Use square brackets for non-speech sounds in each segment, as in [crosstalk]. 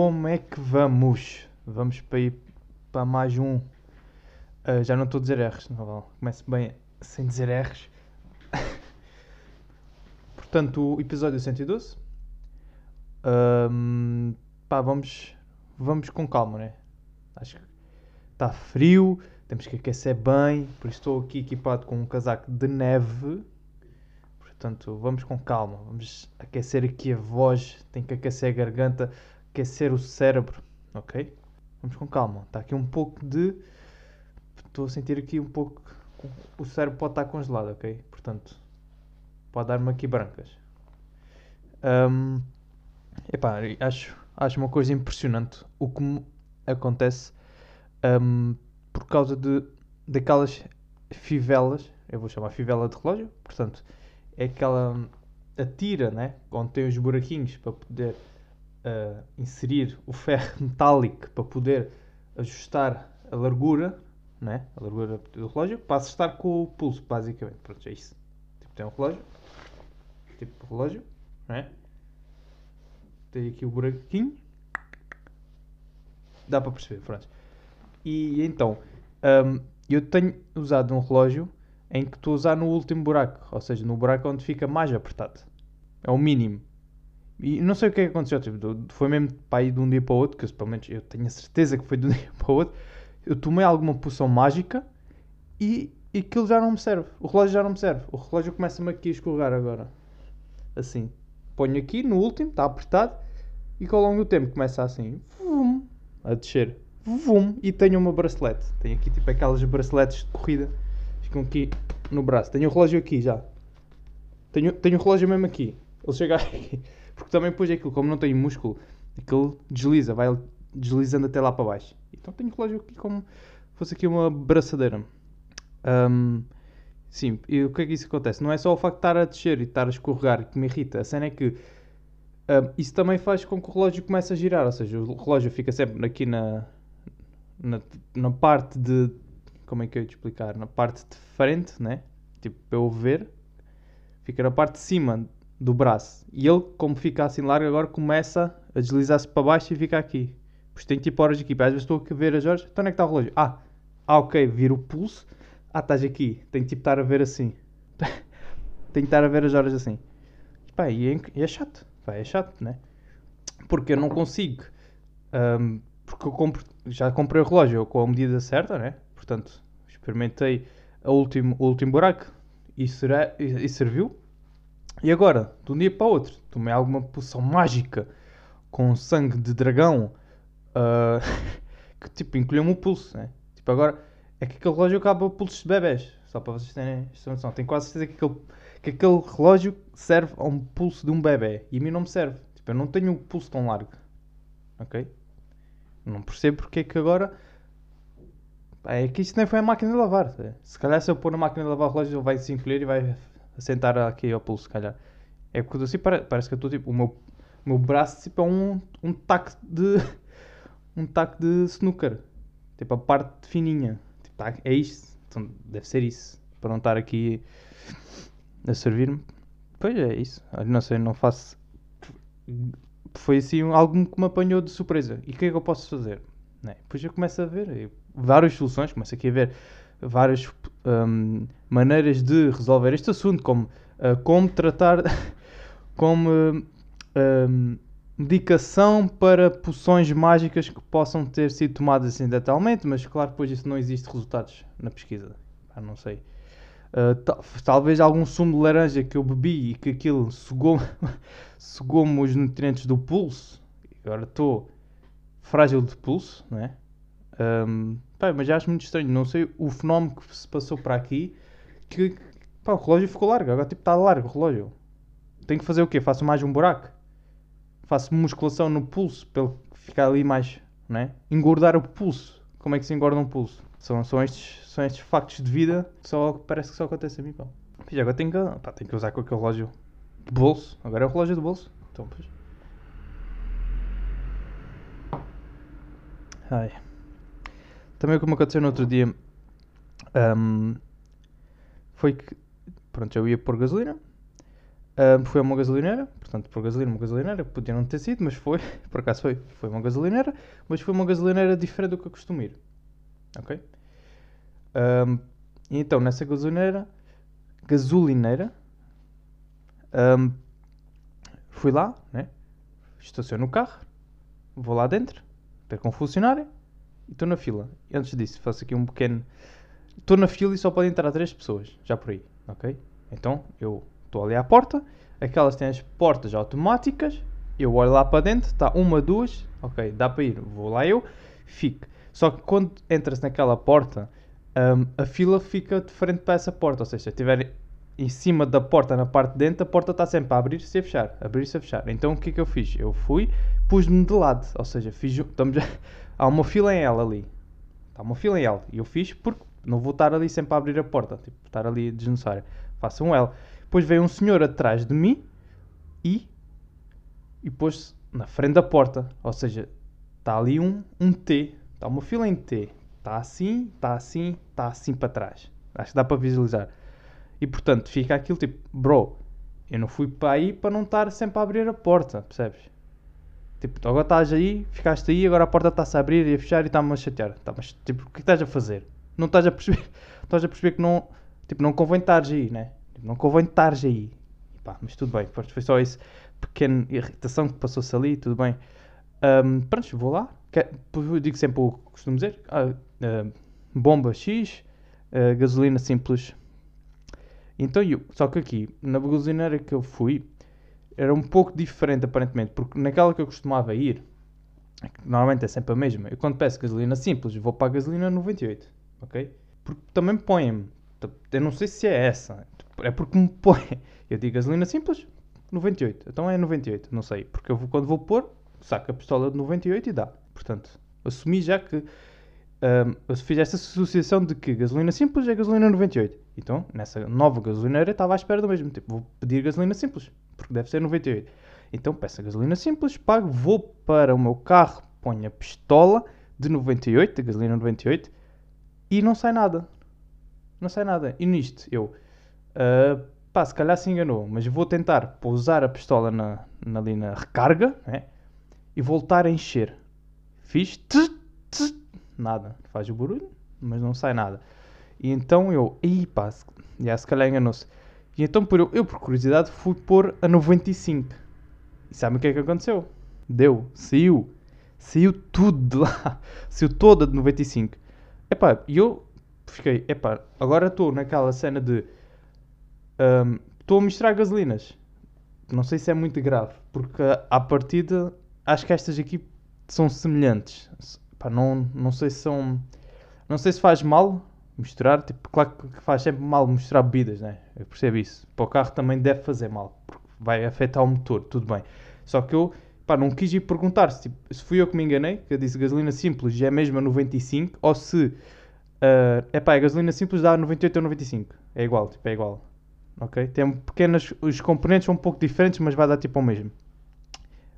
como é que vamos? Vamos para ir para mais um. Ah, já não estou a dizer R's, não vale. Começo bem sem dizer R's. [laughs] Portanto, o episódio 112. Ahm, pá, vamos, vamos com calma, né? Acho que está frio, temos que aquecer bem, por isso estou aqui equipado com um casaco de neve. Portanto, vamos com calma, vamos aquecer aqui a voz, tem que aquecer a garganta, aquecer o cérebro, ok? Vamos com calma. Está aqui um pouco de. Estou a sentir aqui um pouco. O cérebro pode estar congelado, ok? Portanto, pode dar-me aqui brancas. Ahm, epá, acho, acho uma coisa impressionante o que me acontece ahm, por causa de, daquelas fivelas. Eu vou chamar fivela de relógio, portanto, é aquela. a tira, né? Onde tem os buraquinhos para poder uh, inserir o ferro [laughs] metálico para poder ajustar a largura, né? a largura do relógio, para acertar com o pulso, basicamente. Pronto, é isso. Tipo, tem um relógio, tipo relógio, né? tem aqui o buraquinho, dá para perceber, pronto. E então, um, eu tenho usado um relógio em que estou a usar no último buraco, ou seja, no buraco onde fica mais apertado. É o mínimo. E não sei o que é que aconteceu, tipo, foi mesmo para ir de um dia para o outro, que eu, pelo menos eu tenho a certeza que foi de um [laughs] dia para o outro. Eu tomei alguma poção mágica e, e aquilo já não me serve. O relógio já não me serve. O relógio começa-me aqui a escorregar agora. Assim. Ponho aqui no último, está apertado, e que ao longo do tempo começa assim, vum, a descer, vum, e tenho uma bracelete. Tenho aqui tipo aquelas braceletes de corrida, ficam aqui no braço. Tenho o relógio aqui já. Tenho, tenho o relógio mesmo aqui. Ele chega [laughs] aqui. Porque também depois aquilo, como não tem músculo, aquilo desliza, vai deslizando até lá para baixo. Então tenho o relógio aqui como fosse aqui uma braçadeira. Um, sim, e o que é que isso acontece? Não é só o facto de estar a descer e estar a escorregar que me irrita. A cena é que um, isso também faz com que o relógio comece a girar. Ou seja, o relógio fica sempre aqui na, na, na parte de. Como é que eu ia te explicar? Na parte de frente, né? Tipo, para eu ver. Fica na parte de cima do braço. E ele, como fica assim largo, agora começa a deslizar-se para baixo e fica aqui. Pois tem tipo horas aqui. Às vezes estou a ver as horas. Então onde é que está o relógio? Ah, ah ok, vira o pulso. Ah, estás aqui. Tem que tipo estar a ver assim. [laughs] tem que estar a ver as horas assim. E, pá, e é, e é chato. Pá, é chato, né? Porque eu não consigo. Um, porque eu compro, já comprei o relógio com a medida certa, né? Portanto, experimentei a último, o último buraco e, será, e, e serviu. E agora, de um dia para o outro, tomei alguma poção mágica com sangue de dragão uh, [laughs] que tipo encolheu-me o pulso, né? Tipo, agora é que aquele relógio acaba pulsos de bebés, só para vocês terem esta noção. Tenho quase certeza que aquele, que aquele relógio serve a um pulso de um bebê e a mim não me serve. Tipo, eu não tenho um pulso tão largo, ok? Não percebo porque é que agora. É que isto nem foi a máquina de lavar. Se calhar se eu pôr na máquina de lavar o relógio ele vai se encolher e vai sentar aqui ao pulso, se calhar. É porque assim parece, parece que eu estou tipo. O meu, o meu braço tipo, é um, um taco de. um taco de snooker. Tipo a parte fininha. Tipo, tá, é isto. Então deve ser isso. Para não estar aqui a servir-me. Pois é isso. Não sei, não faço. Foi assim algo que me apanhou de surpresa. E o que é que eu posso fazer? Né? Depois eu começo a ver várias soluções. Começo aqui a ver várias um, maneiras de resolver este assunto, como uh, como tratar, [laughs] como uh, medicação para poções mágicas que possam ter sido tomadas acidentalmente, mas claro, depois isso não existe resultados na pesquisa. Ah, não sei. Uh, talvez algum sumo de laranja que eu bebi e que aquilo [laughs] sugou-me sugou os nutrientes do pulso. Agora estou frágil de pulso, não é? Um, pá, mas já acho muito estranho. Não sei o fenómeno que se passou para aqui. Que pá, o relógio ficou largo. Agora tipo, está largo o relógio. Tenho que fazer o quê? Faço mais um buraco? Faço musculação no pulso para ficar ali mais. Né? Engordar o pulso. Como é que se engorda um pulso? São, são, estes, são estes factos de vida que só, parece que só acontece a mim. Pá. Agora tenho que, pá, tenho que usar com aquele relógio de bolso. Agora é o relógio de bolso. Então, pois. Ai. Também como aconteceu no outro dia um, foi que pronto, eu ia pôr gasolina Um, foi a uma gasolineira, portanto, por gasolina, uma gasolineira, podia não ter sido, mas foi, [laughs] por acaso foi, foi uma gasolineira, mas foi uma gasolineira diferente do que eu costumo ir. Ok? Um, e então, nessa gasolineira, gasolineira, um, fui lá, né? estaciono o carro, vou lá dentro, ter com o funcionário e estou na fila. Antes disso, faço aqui um pequeno. Estou na fila e só podem entrar três pessoas, já por aí, ok? Então eu estou ali à porta, aquelas têm as portas automáticas, eu olho lá para dentro, está uma, duas, ok, dá para ir, vou lá eu, fico. Só que quando entras naquela porta, um, a fila fica de frente para essa porta, ou seja, se estiver em cima da porta, na parte de dentro, a porta está sempre a abrir-se e a fechar, abrir-se e a fechar. Então o que é que eu fiz? Eu fui, pus-me de lado, ou seja, fiz, estamos, [laughs] há uma fila em L ali, está uma fila em L, e eu fiz porque não vou estar ali sempre a abrir a porta, tipo, estar ali desnecessário. Faço um L. Depois veio um senhor atrás de mim e, e pôs-se na frente da porta, ou seja, está ali um, um T, está uma fila em T, está assim, está assim, está assim para trás. Acho que dá para visualizar. E portanto fica aquilo tipo, bro, eu não fui para aí para não estar sempre a abrir a porta, percebes? Tipo, agora estás aí, ficaste aí, agora a porta está-se a abrir e a fechar e está-me a chatear. Tá, mas tipo, o que estás a fazer? Não estás a perceber? [laughs] estás a perceber que não, tipo, não convém estares aí, né? Não convém estares aí. Pá, mas tudo bem, foi só isso pequena irritação que passou-se ali, tudo bem. Um, pronto, vou lá. Eu digo sempre o que costumo dizer: ah, uh, bomba X, uh, gasolina simples. Então eu, só que aqui, na gasolineira que eu fui, era um pouco diferente aparentemente, porque naquela que eu costumava ir, é normalmente é sempre a mesma, eu quando peço gasolina simples, vou para a gasolina 98, ok? Porque também põem-me, eu não sei se é essa, é porque me [laughs] põe, eu digo gasolina simples, 98. Então é 98, não sei. Porque eu vou, quando vou pôr, saco a pistola de 98 e dá. Portanto, assumi já que. Um, fiz esta associação de que gasolina simples é gasolina 98. Então, nessa nova gasolineira, estava à espera do mesmo. Tipo, vou pedir gasolina simples, porque deve ser 98. Então, peço a gasolina simples, pago, vou para o meu carro, ponho a pistola de 98, de gasolina 98, e não sai nada. Não sai nada. E nisto, eu. Uh, pá, se calhar se enganou, mas vou tentar pousar a pistola na, na, ali recarga né? e voltar a encher. Fiz tss, tss, nada, faz o barulho, mas não sai nada. E então eu, aí pá, já se calhar enganou-se. E então por eu, eu, por curiosidade, fui pôr a 95. E sabe o que é que aconteceu? Deu, saiu. Saiu tudo de lá. [laughs] Saiu toda de 95. Epá, e eu fiquei, epá, agora estou naquela cena de Estou um, a misturar gasolinas. Não sei se é muito grave, porque à partida acho que estas aqui são semelhantes. Pá, não, não sei se são. Não sei se faz mal misturar. Tipo, claro que faz sempre mal misturar bebidas, né? Eu percebo isso. Para o carro também deve fazer mal, porque vai afetar o motor, tudo bem. Só que eu pá, não quis ir perguntar se, tipo, se fui eu que me enganei, que eu disse gasolina simples é mesmo a 95, ou se uh, epá, a gasolina simples dá 98 ou 95. É igual, tipo, é igual ok? Tem pequenas, os componentes são um pouco diferentes, mas vai dar tipo o mesmo.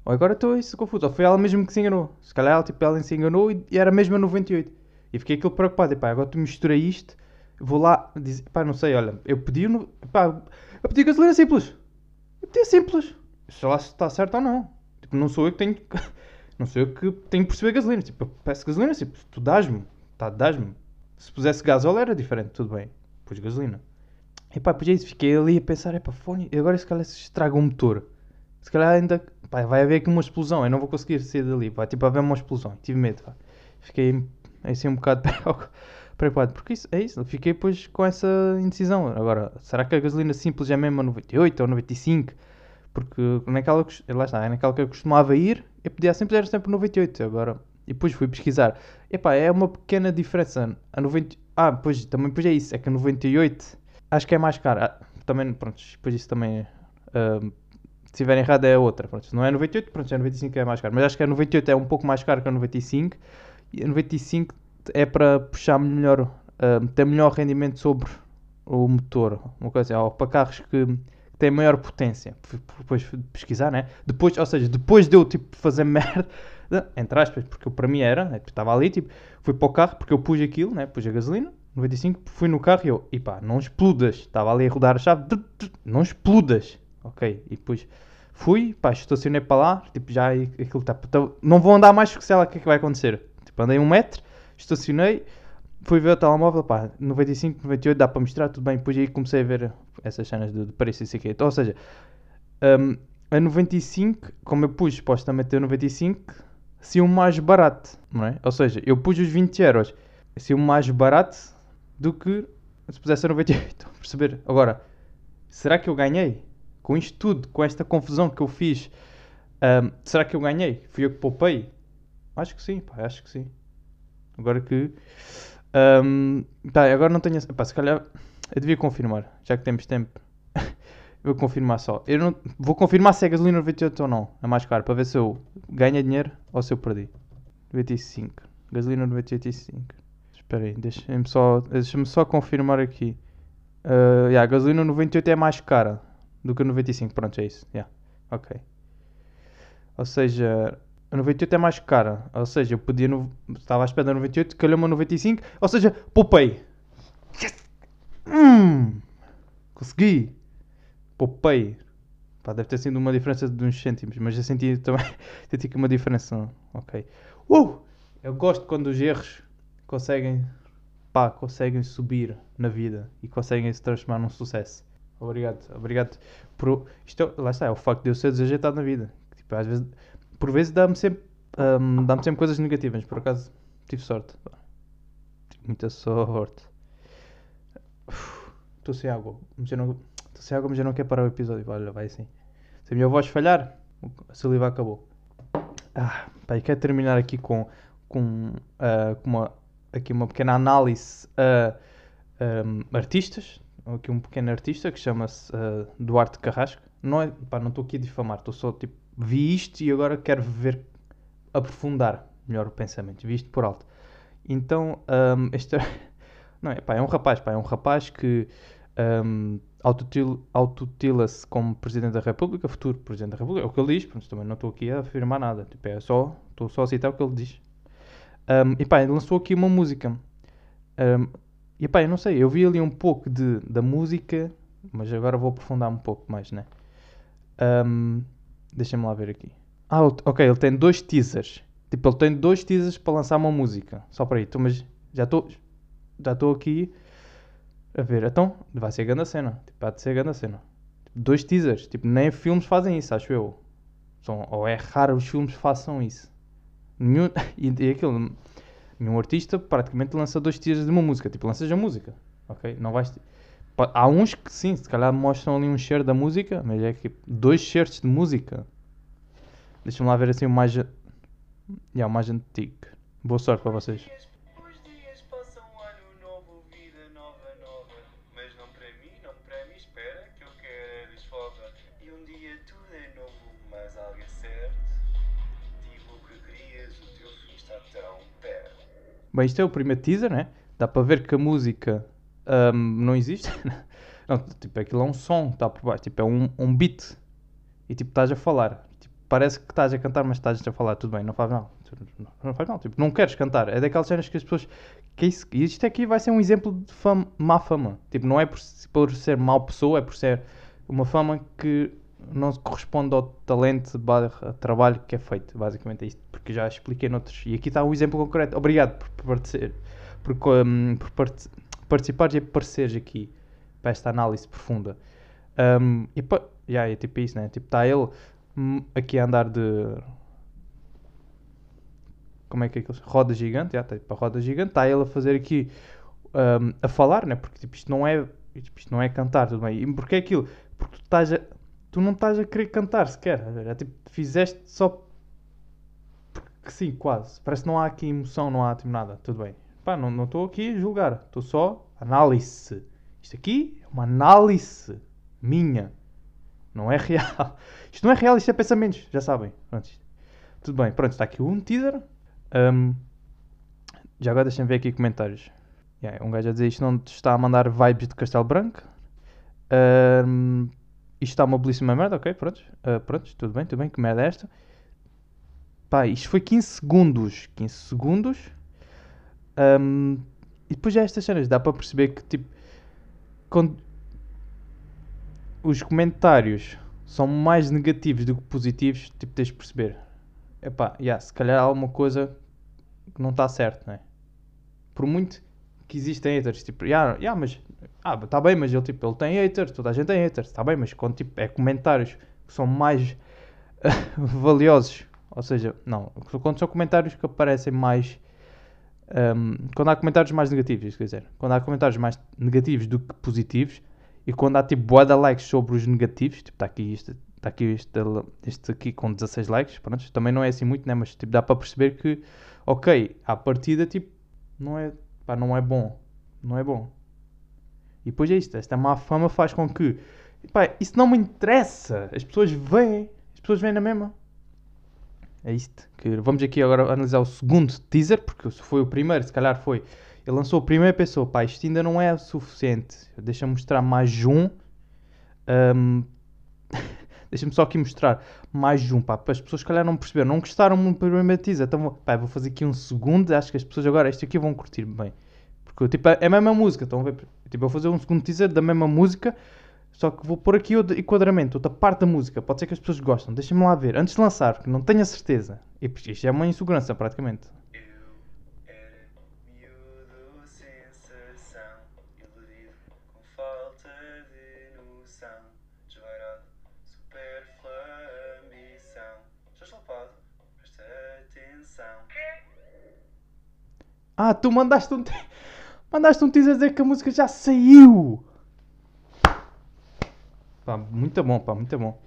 Agora estou isso confuso, ou foi ela mesmo que se enganou. Se calhar ela, tipo, ela se enganou e, e era mesmo a 98. E fiquei aquilo preocupado, e pá, agora tu misturei isto, vou lá, dizer, pá, não sei, olha, eu pedi, no, pá, eu pedi gasolina simples. Eu pedi simples. Sei lá se está certo ou não. Tipo, não sou eu que tenho, [laughs] não sou eu que tenho que perceber gasolina. Tipo, eu peço gasolina simples, tu dás-me, tá, dás-me. Se pusesse gasóleo era diferente, tudo bem. Pus gasolina. Epá, pois é isso, fiquei ali a pensar, epá, fone, agora se calhar se estraga o motor. Se calhar ainda, pá, vai haver aqui uma explosão, eu não vou conseguir sair dali, vai tipo haver uma explosão, tive medo, pá. Fiquei assim um bocado [laughs] preocupado, porque isso, é isso, fiquei depois com essa indecisão. Agora, será que a gasolina simples é mesmo a 98 ou 95? Porque naquela, lá está, naquela que eu costumava ir, eu pedia simples era sempre 98, agora... E depois fui pesquisar. Epá, é uma pequena diferença. A 90... Ah, pois, também pois é isso. É que a 98 acho que é mais caro. Ah, também, pronto, depois isso também. Uh, se estiver errado é outra. Pronto, não é 98, pronto, é 95 que é mais caro. Mas acho que a 98 é um pouco mais caro que a 95. E a 95 é para puxar melhor, uh, ter melhor rendimento sobre o motor. Uma coisa assim, ou para carros que, têm maior potência. Depois de pesquisar, né? Depois, ou seja, depois de eu tipo, fazer [laughs] merda, entre aspas, porque para mim era, né? estava ali, tipo, fui para o carro porque eu pus aquilo, né? pus a gasolina 95, fui no carro e eu, e pá, não explodas. Estava ali a rodar a chave, não explodas. Ok, e depois fui, pá, estacionei para lá, tipo, já aquilo está. Tá, não vou andar mais porque sei lá o que é que vai acontecer. Tipo, andei um metro, estacionei, fui ver o telemóvel, pá, 95, 98, dá para mostrar, tudo bem. Depois aí comecei a ver essas cenas de, de preço e sei que. Então, ou seja, um, a 95, como eu pus supostamente a 95, se o mais barato, não é? Ou seja, eu pus os 20 euros, se o mais barato do que se pusesse a 98. [laughs] Estão a perceber? Agora, será que eu ganhei? Com isto tudo, com esta confusão que eu fiz, um, será que eu ganhei? Fui eu que poupei? Acho que sim, pá, acho que sim. Agora que. Um, tá, agora não tenho. Pá, se calhar. Eu devia confirmar, já que temos tempo. [laughs] vou confirmar só. Eu não, vou confirmar se é gasolina 98 ou não. É mais caro, para ver se eu ganho dinheiro ou se eu perdi. 95. Gasolina 98,5. Espera aí, deixa-me só, deixa só confirmar aqui. Uh, yeah, a gasolina 98 é mais cara do que a 95. Pronto, é isso. Yeah. Ok. Ou seja, a 98 é mais cara. Ou seja, eu podia. No... Estava à espera da 98, calhou-me a 95. Ou seja, poupei. Yes! Hum, consegui. Poupei. Pá, deve ter sido uma diferença de uns cêntimos, mas eu senti também [laughs] senti que uma diferença. Ok. Uh! Eu gosto quando os erros conseguem, pá, conseguem subir na vida e conseguem se transformar num sucesso. Obrigado, obrigado por. Isto, é, lá está, é o facto de eu ser desajeitado na vida. Tipo, às vezes, por vezes dá-me sempre, um, dá-me sempre coisas negativas. Por acaso, tive sorte. Tive muita sorte. Estou sem água. Mas eu não, sem água, mas eu não quero parar o episódio. Olha, vai assim. Se a minha voz falhar, a saliva acabou. Ah, quero terminar aqui com, com, uh, com uma aqui uma pequena análise a um, artistas. Aqui um pequeno artista que chama-se uh, Duarte Carrasco. Não é, pá, não estou aqui a difamar, estou só tipo, vi isto e agora quero ver, aprofundar melhor o pensamento, vi isto por alto. Então, um, este é, [laughs] não é, pá, é um rapaz, pá, é um rapaz que um, autotila-se como Presidente da República, futuro Presidente da República, é o que ele diz, pronto, também não estou aqui a afirmar nada, tipo, é só, estou só a citar o que ele diz. Um, e pá, ele lançou aqui uma música. Um, e pá, eu não sei, eu vi ali um pouco de, da música, mas agora vou aprofundar um pouco mais, né? Um, Deixa-me lá ver aqui. Ah, ok, ele tem dois teasers. Tipo, ele tem dois teasers para lançar uma música. Só para aí, mas já estou já estou aqui a ver. Então, vai ser grande a cena. Tipo, vai ser grande a cena. Dois teasers. Tipo, nem filmes fazem isso, acho eu. São, ou é raro os filmes façam isso. Nenhum, [laughs] e, e aquilo, nenhum artista praticamente lança dois tiros de uma música. Tipo, lanças a música, ok? Não vais... Há uns que sim, se calhar mostram ali um share da música, mas é que dois shares de música. Deixa-me lá ver assim o mais... Yeah, o mais antigo. Boa sorte para vocês. Bem, isto é o primeiro teaser, né? Dá para ver que a música um, não existe. [laughs] não, tipo, aquilo é um som, está por baixo. Tipo, é um, um beat. E tipo, estás a falar. Tipo, parece que estás a cantar, mas estás a falar. Tudo bem, não faz mal. Não faz mal. Tipo, não queres cantar. É daquelas cenas que as pessoas... Que isso, isto aqui vai ser um exemplo de fama, má fama. Tipo, não é por, por ser mau pessoa, é por ser uma fama que não corresponde ao talento barra trabalho que é feito. Basicamente é isto, porque já expliquei noutros. E aqui está um exemplo concreto. Obrigado por, por, por, um, por part, participares e apareceres aqui para esta análise profunda. Um, e pa, yeah, é tipo isso, né? Tipo, está ele hum, aqui a andar de. Como é que é aquilo? Roda gigante, já, está tipo, a roda gigante. Está ele a fazer aqui. Um, a falar, né? Porque tipo, isto não é. Tipo, isto não é cantar, tudo bem. E porque é aquilo? Porque tu estás a tu não estás a querer cantar sequer. É tipo, fizeste só porque sim, quase. Parece que não há aqui emoção, não há tipo nada. Tudo bem. Pá, não estou aqui a julgar. Estou só análise. Isto aqui é uma análise minha. Não é real. [laughs] Isto não é real, isto é pensamentos. Já sabem. Pronto, tudo bem. Pronto, está aqui um teaser. Um, já agora deixem ver aqui comentários. Yeah, um gajo a dizer isto não está a mandar vibes de Castelo Branco. Um, isto está uma belíssima merda, ok, pronto, uh, pronto, tudo bem, tudo bem, que merda é esta? Pá, isto foi 15 segundos, 15 segundos, um, e depois já estas cenas, dá para perceber que, tipo, quando os comentários são mais negativos do que positivos, tipo, tens de perceber. Epá, yeah, se calhar há alguma coisa que não está certo, não é? Por muito que existem haters, tipo, yeah, yeah, mas, ah, tá bem, mas ele, tipo, ele tem haters, toda a gente tem haters, tá bem, mas quando, tipo, é comentários que são mais [laughs] valiosos, ou seja, não, quando são comentários que aparecem mais, um, quando há comentários mais negativos, quer dizer, quando há comentários mais negativos do que positivos, e quando há, tipo, boa likes sobre os negativos, tipo, está aqui isto, Está aqui este, este aqui com 16 likes, pronto, também não é assim muito, né? mas tipo, dá para perceber que, ok, à partida, tipo, não é, pá, não é bom, não é bom. E depois é isto, esta má fama faz com que, pá, isso não me interessa, as pessoas veem, as pessoas veem na mesma. É isto, que vamos aqui agora analisar o segundo teaser, porque se foi o primeiro, se calhar foi, ele lançou o primeiro pessoa, pá, isto ainda não é suficiente, deixa-me mostrar mais um, um [laughs] Deixa-me só aqui mostrar mais um, pá, para as pessoas que calhar não perceberam, não gostaram muito do primeiro teaser. Então, pá, vou fazer aqui um segundo, acho que as pessoas agora, este aqui vão curtir bem. Porque, tipo, é a mesma música, ver? Tipo, vou fazer um segundo teaser da mesma música, só que vou pôr aqui o enquadramento, outra parte da música. Pode ser que as pessoas gostem, deixem-me lá ver. Antes de lançar, porque não tenho a certeza. E isto é uma insegurança, praticamente. Ah, tu mandaste um, [laughs] mandaste um teaser dizer que a música já saiu. Pá, muito bom, pá, muito bom.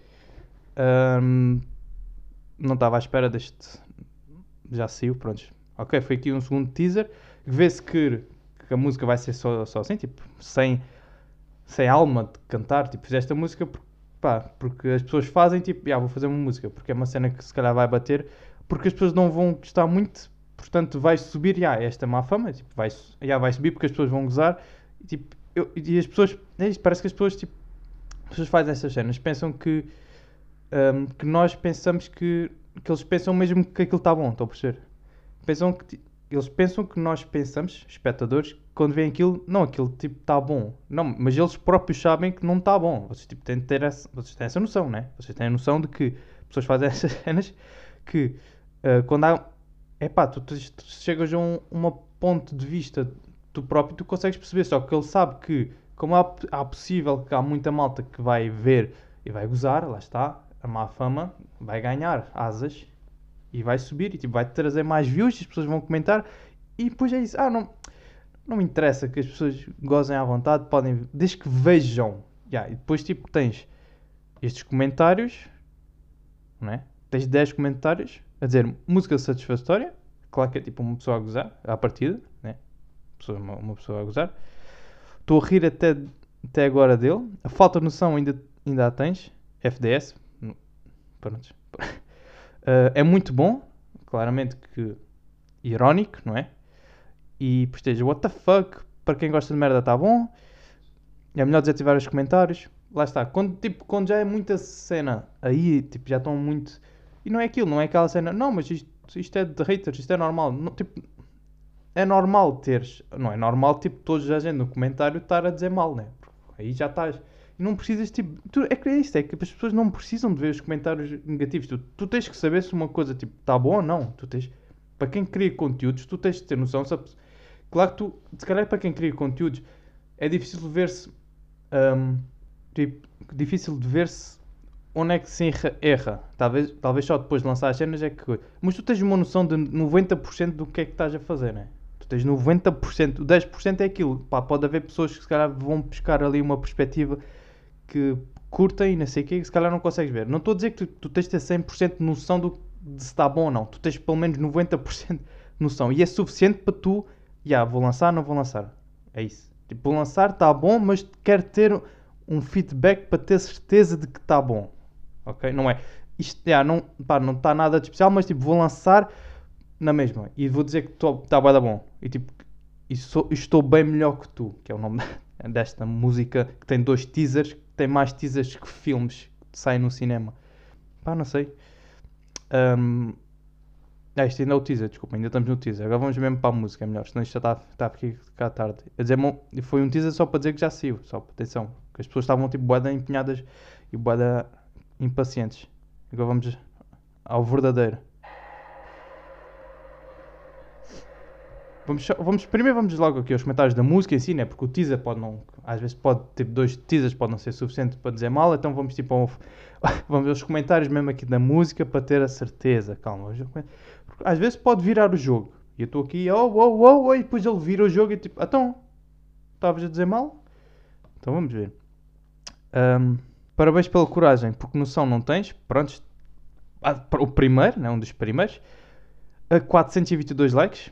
Um, não estava à espera deste. Já saiu, pronto. Ok, foi aqui um segundo teaser. Vê-se que, que, a música vai ser só, só assim, tipo, sem, sem alma de cantar. Tipo, fizeste a música pá, porque as pessoas fazem, tipo, ah, vou fazer uma música, porque é uma cena que se calhar vai bater, porque as pessoas não vão gostar muito portanto vai subir já, esta má fama, tipo, vai, já vai subir porque as pessoas vão gozar e, tipo, eu, e as pessoas, é isto, parece que as pessoas, tipo, pessoas fazem essas cenas, pensam que, um, que nós pensamos que, que eles pensam mesmo que aquilo está bom, estão a perceber? Pensam que, eles pensam que nós pensamos, espectadores, quando veem aquilo, não, aquilo tipo está bom, não, mas eles próprios sabem que não está bom, vocês tipo têm ter essa, vocês têm essa noção, né? Vocês têm a noção de que pessoas fazem [laughs] essas cenas que uh, quando há é pá, tu, tu, tu, chegas a um uma ponto de vista tu próprio, tu consegues perceber, só que ele sabe que, como há, há possível que há muita malta que vai ver e vai gozar, lá está, a má fama vai ganhar asas e vai subir e tipo, vai trazer mais views, as pessoas vão comentar e depois é isso. Ah, não, não me interessa que as pessoas gozem à vontade, podem, desde que vejam. Yeah, e depois tipo tens estes comentários, não é? Tens 10 comentários a dizer música satisfatória, claro que é tipo uma pessoa a gozar, à partida, né? Uma, uma pessoa a gozar. Estou a rir até, até agora dele. A falta de noção ainda, ainda a tens. FDS. Pronto. Uh, [laughs] é muito bom, claramente que irónico, não é? E posteja what the fuck, para quem gosta de merda está bom. É melhor desativar os comentários. Lá está, quando, tipo, quando já é muita cena aí, tipo, já estão muito e não é aquilo, não é aquela cena, não, mas isto, isto é de haters, isto é normal. Não, tipo, é normal teres, não é normal, tipo, todos a gente no comentário estar a dizer mal, né? Aí já estás. E não precisas, tipo, tu, é que é isto, é que as pessoas não precisam de ver os comentários negativos. Tu, tu tens que saber se uma coisa, tipo, está boa ou não. Tu tens, para quem cria conteúdos, tu tens de ter noção. Sabe? Claro que tu, se calhar para quem cria conteúdos, é difícil de ver-se, um, tipo, difícil de ver-se onde é que se erra? Talvez, talvez só depois de lançar as cenas é que. Mas tu tens uma noção de 90% do que é que estás a fazer, né? Tens 90%, o 10% é aquilo. Pá, pode haver pessoas que se calhar vão buscar ali uma perspectiva que curtem e não sei o que, se calhar não consegues ver. Não estou a dizer que tu, tu tens de ter 100% noção do, de se está bom ou não. Tu tens pelo menos 90% noção. E é suficiente para tu, já, yeah, vou lançar, não vou lançar. É isso. Tipo, vou lançar, está bom, mas quero ter um feedback para ter certeza de que está bom ok? Não é, isto já, não está não tá nada de especial, mas tipo, vou lançar na mesma e vou dizer que está bem bom. E tipo, e sou, estou bem melhor que tu, que é o nome [laughs] desta música que tem dois teasers, que tem mais teasers que filmes que saem no cinema. Pá, não sei. Um, ah, isto ainda é o teaser, desculpa, ainda estamos no teaser. Agora vamos mesmo para a música, é melhor, senão isto já está, está aqui cá tarde. A dizer, foi um teaser só para dizer que já saiu, só atenção. Que as pessoas estavam tipo boeda empenhadas e boeda impacientes. Agora vamos ao verdadeiro. Vamos, vamos, primeiro vamos logo aqui aos comentários da música em si, né? Porque o teaser pode não. Às vezes pode, tipo, dois teasers pode não ser suficiente para dizer mal, então vamos tipo ao- [laughs] vamos aos comentários mesmo aqui da música para ter a certeza. Calma, comentários. Porque às vezes pode virar o jogo. E eu estou aqui, oh, oh, oh, oh, e depois ele vira o jogo e tipo, então, estavas a dizer mal? Então vamos ver. Ahm, parabéns pela coragem, porque noção não tens. Prontos, ah, o primeiro, né, um dos primeiros, a 422 likes.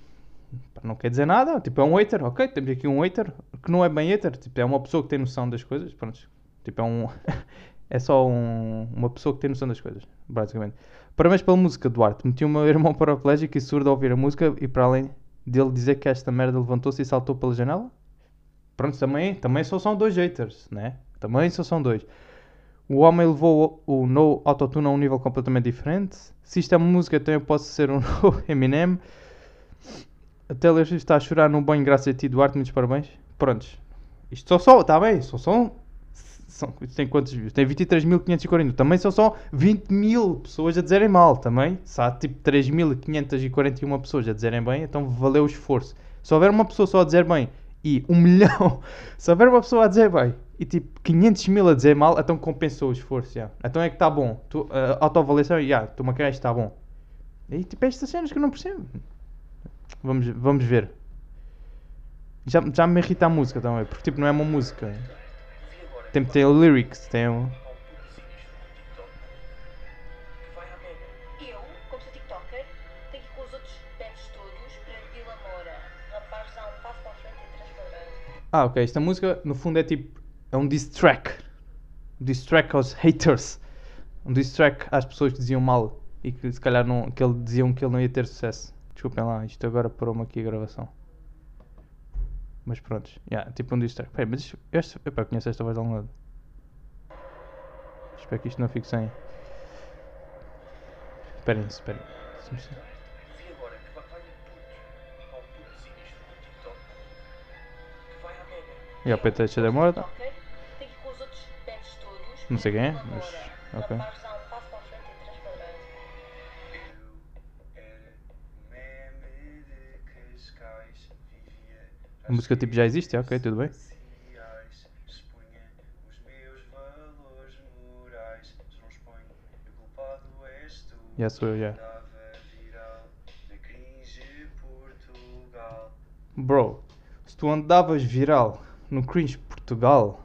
Não quer dizer nada, tipo, é um hater, ok, temos aqui um hater, que não é bem hater, tipo, é uma pessoa que tem noção das coisas, pronto, tipo, é um, [laughs] é só um- uma pessoa que tem noção das coisas, basicamente. Parabéns pela música, Duarte, meti o meu irmão paraplégico e surdo a ouvir a música e para além dele dizer que esta merda levantou-se e saltou pela janela, pronto, também, também só são dois haters, né, também só são dois. O homem levou o, o no autotune a um nível completamente diferente. Se isto é música, então eu posso ser um [laughs] novo Eminem. A Taylor Swift está a chorar num banho graças a ti, Duarte. Muitos parabéns. Prontos. Isto só só, está bem, só são isto tem quantos views? Tem 23.540. Também são só 20 mil pessoas a dizerem mal. Também. Se há tipo 3.541 pessoas a dizerem bem, então valeu o esforço. Se houver uma pessoa só a dizer bem e um [laughs] milhão, se houver uma pessoa a dizer bem e tipo 500 mil a dizer mal, então compensou o esforço. Então é que está bom. Tu, a autoavaliação, já, tu caixa está bom. E tipo, é estas cenas que eu não percebo. Vamos, vamos ver. Já, já me irrita a música também, porque tipo, não é uma música. Tem, tem lyrics, tem um... Que. Ah, ok. Esta música, no fundo, é tipo. É um diss track. Um diss track aos haters. Um diss track às pessoas que diziam mal e que se calhar não, que ele, diziam que ele não ia ter sucesso. Desculpem lá, isto agora parou-me aqui a gravação. Mas pronto, yeah, tipo um diss track. Peraí, mas isto, este, epá, conheço esta voz de algum lado. Espero que isto não fique sem. Esperem, esperem. E a PT da morta. Não sei quem é, mas- ok. A música tipo já existe, ok, tudo bem. Já sou eu, já. Bro, se tu andavas viral no Cringe Portugal,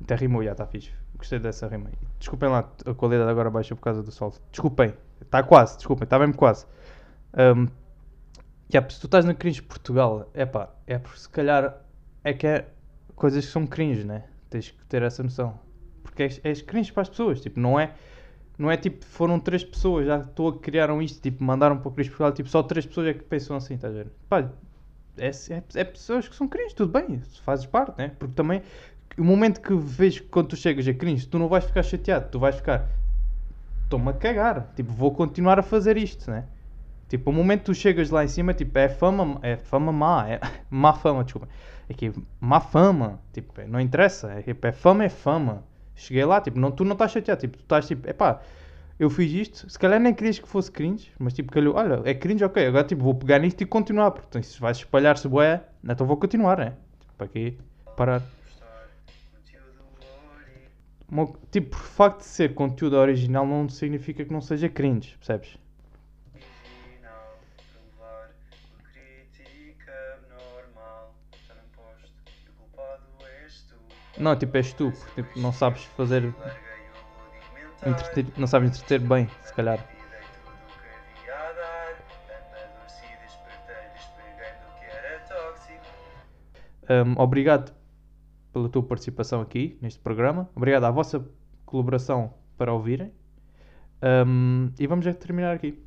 até rimou, já está fixe. Gostei dessa rima. Desculpem lá, a qualidade agora baixa por causa do sol. Desculpem, está quase, desculpem, está mesmo quase. Um, yeah, se tu estás no Cringe Portugal, é pá, é porque se calhar é que é coisas que são cringe, né? Tens que ter essa noção. Porque és, és cringe para as pessoas, tipo, não é. Não é tipo, foram três pessoas, já estou a criaram isto, tipo, mandaram para o Cringe Portugal, tipo, só três pessoas é que pensam assim, estás a ver? Pá, é, é, é pessoas que são cringe, tudo bem, fazes parte, né? Porque também, o momento que vês quando tu chegas a cringe, tu não vais ficar chateado, tu vais ficar, estou-me a cagar, tipo, vou continuar a fazer isto, né? Tipo, o momento que tu chegas lá em cima, tipo, é fama, é fama má, é [laughs] má fama, desculpa. É que má fama, tipo, não interessa, é, tipo, é fama, é fama. Cheguei lá, tipo, não, tu não estás chateado, tipo, tu estás tipo, epá, eu fiz isto, se calhar nem querias que fosse cringe, mas tipo, calhou, olha, é cringe, ok, agora tipo, vou pegar nisto e continuar, porque se vai espalhar-se bué, então vou continuar, né? Tipo, para aqui, parar. Tipo, por facto de ser conteúdo original não significa que não seja cringe, percebes? Não, tipo, és tu, porque tipo, não sabes fazer, entreter, não sabes entreter bem, se calhar. Um, obrigado pela tua participação aqui neste programa. Obrigado à vossa colaboração para ouvirem. Um, e vamos já terminar aqui.